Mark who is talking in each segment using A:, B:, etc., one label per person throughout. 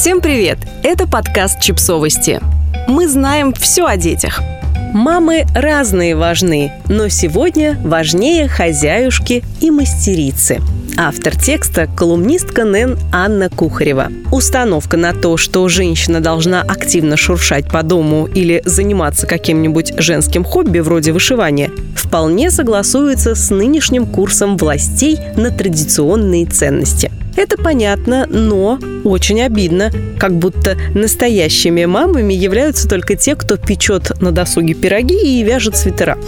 A: Всем привет! Это подкаст «Чипсовости». Мы знаем все о детях. Мамы разные важны, но сегодня важнее хозяюшки и мастерицы. Автор текста – колумнистка НЭН Анна Кухарева. Установка на то, что женщина должна активно шуршать по дому или заниматься каким-нибудь женским хобби вроде вышивания, вполне согласуется с нынешним курсом властей на традиционные ценности – это понятно, но очень обидно, как будто настоящими мамами являются только те, кто печет на досуге пироги и вяжет свитера.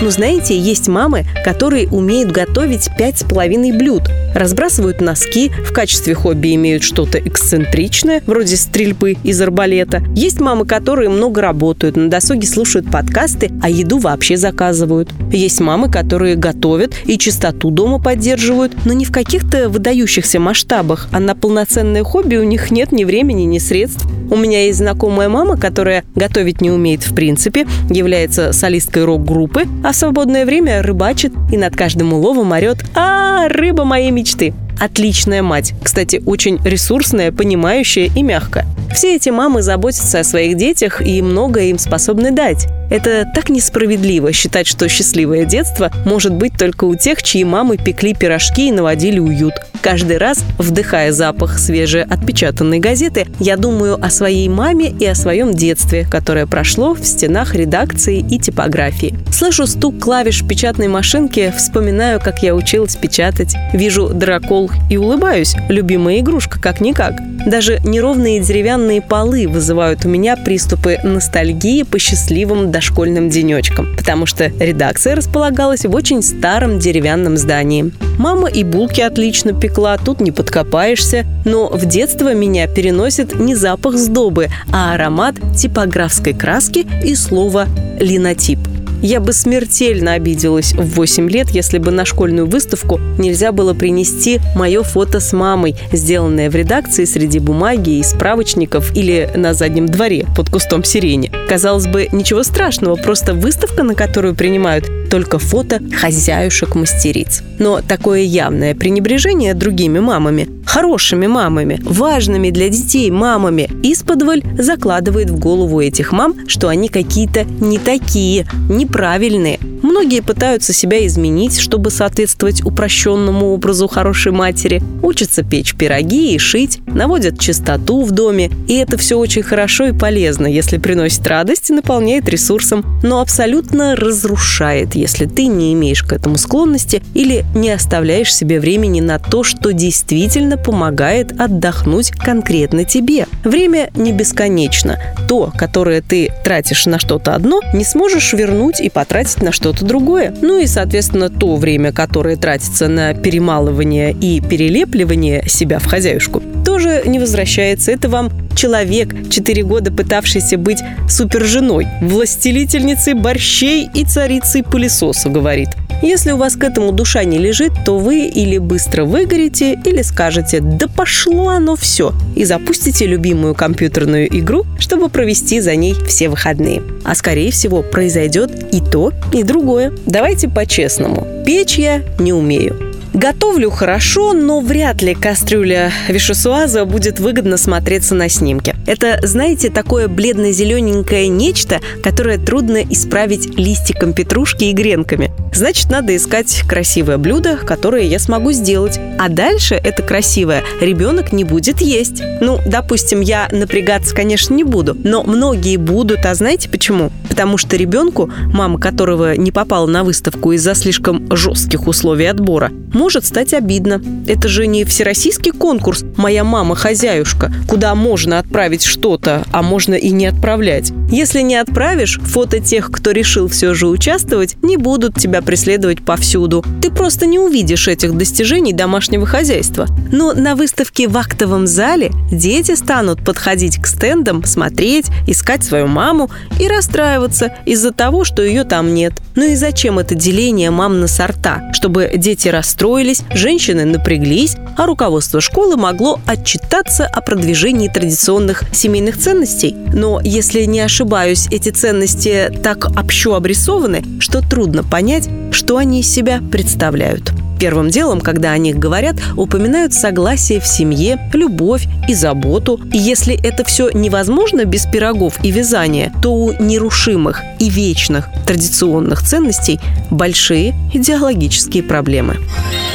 A: Но знаете, есть мамы, которые умеют готовить пять с половиной блюд, разбрасывают носки, в качестве хобби имеют что-то эксцентричное, вроде стрельбы из арбалета. Есть мамы, которые много работают, на досуге слушают подкасты, а еду вообще заказывают. Есть мамы, которые готовят и чистоту дома поддерживают, но не в каких-то выдающихся масштабах, а на полноценное хобби у них нет ни времени, ни средств. У меня есть знакомая мама, которая готовить не умеет в принципе, является солисткой рок-группы, а в свободное время рыбачит и над каждым уловом орет «А, рыба моей мечты!» Отличная мать. Кстати, очень ресурсная, понимающая и мягкая. Все эти мамы заботятся о своих детях и многое им способны дать. Это так несправедливо считать, что счастливое детство может быть только у тех, чьи мамы пекли пирожки и наводили уют. Каждый раз, вдыхая запах свежей отпечатанной газеты, я думаю о своей маме и о своем детстве, которое прошло в стенах редакции и типографии. Слышу стук клавиш печатной машинки, вспоминаю, как я училась печатать, вижу дракол и улыбаюсь. Любимая игрушка, как-никак. Даже неровные деревянные полы вызывают у меня приступы ностальгии по счастливым дошкольным денечкам, потому что редакция располагалась в очень старом деревянном здании. Мама и булки отлично пекла, тут не подкопаешься, но в детство меня переносит не запах сдобы, а аромат типографской краски и слово «линотип». Я бы смертельно обиделась в 8 лет, если бы на школьную выставку нельзя было принести мое фото с мамой, сделанное в редакции среди бумаги и справочников или на заднем дворе под кустом сирени. Казалось бы, ничего страшного, просто выставка, на которую принимают только фото хозяюшек-мастериц. Но такое явное пренебрежение другими мамами, хорошими мамами, важными для детей мамами, исподволь закладывает в голову этих мам, что они какие-то не такие, неправильные, Многие пытаются себя изменить, чтобы соответствовать упрощенному образу хорошей матери, учатся печь пироги и шить, наводят чистоту в доме. И это все очень хорошо и полезно, если приносит радость и наполняет ресурсом, но абсолютно разрушает, если ты не имеешь к этому склонности или не оставляешь себе времени на то, что действительно помогает отдохнуть конкретно тебе. Время не бесконечно. То, которое ты тратишь на что-то одно, не сможешь вернуть и потратить на что-то что-то другое. Ну и, соответственно, то время, которое тратится на перемалывание и перелепливание себя в хозяюшку, тоже не возвращается. Это вам человек, 4 года пытавшийся быть суперженой, властелительницей борщей и царицей пылесоса, говорит. Если у вас к этому душа не лежит, то вы или быстро выгорите, или скажете «да пошло оно все» и запустите любимую компьютерную игру, чтобы провести за ней все выходные. А скорее всего произойдет и то, и другое. Давайте по-честному. Печь я не умею. Готовлю хорошо, но вряд ли кастрюля вишесуаза будет выгодно смотреться на снимке. Это, знаете, такое бледно-зелененькое нечто, которое трудно исправить листиком петрушки и гренками. Значит, надо искать красивое блюдо, которое я смогу сделать. А дальше это красивое ребенок не будет есть. Ну, допустим, я напрягаться, конечно, не буду, но многие будут. А знаете почему? Потому что ребенку, мама которого не попала на выставку из-за слишком жестких условий отбора, может стать обидно. Это же не всероссийский конкурс «Моя мама хозяюшка», куда можно отправить что-то, а можно и не отправлять. Если не отправишь, фото тех, кто решил все же участвовать, не будут тебя преследовать повсюду. Ты просто не увидишь этих достижений домашнего хозяйства. Но на выставке в актовом зале дети станут подходить к стендам, смотреть, искать свою маму и расстраиваться из-за того, что ее там нет. Ну и зачем это деление мам на сорта? Чтобы дети расстроились расстроились, женщины напряглись, а руководство школы могло отчитаться о продвижении традиционных семейных ценностей. Но, если не ошибаюсь, эти ценности так общо обрисованы, что трудно понять, что они из себя представляют. Первым делом, когда о них говорят, упоминают согласие в семье, любовь и заботу. И если это все невозможно без пирогов и вязания, то у нерушимых и вечных традиционных ценностей большие идеологические проблемы.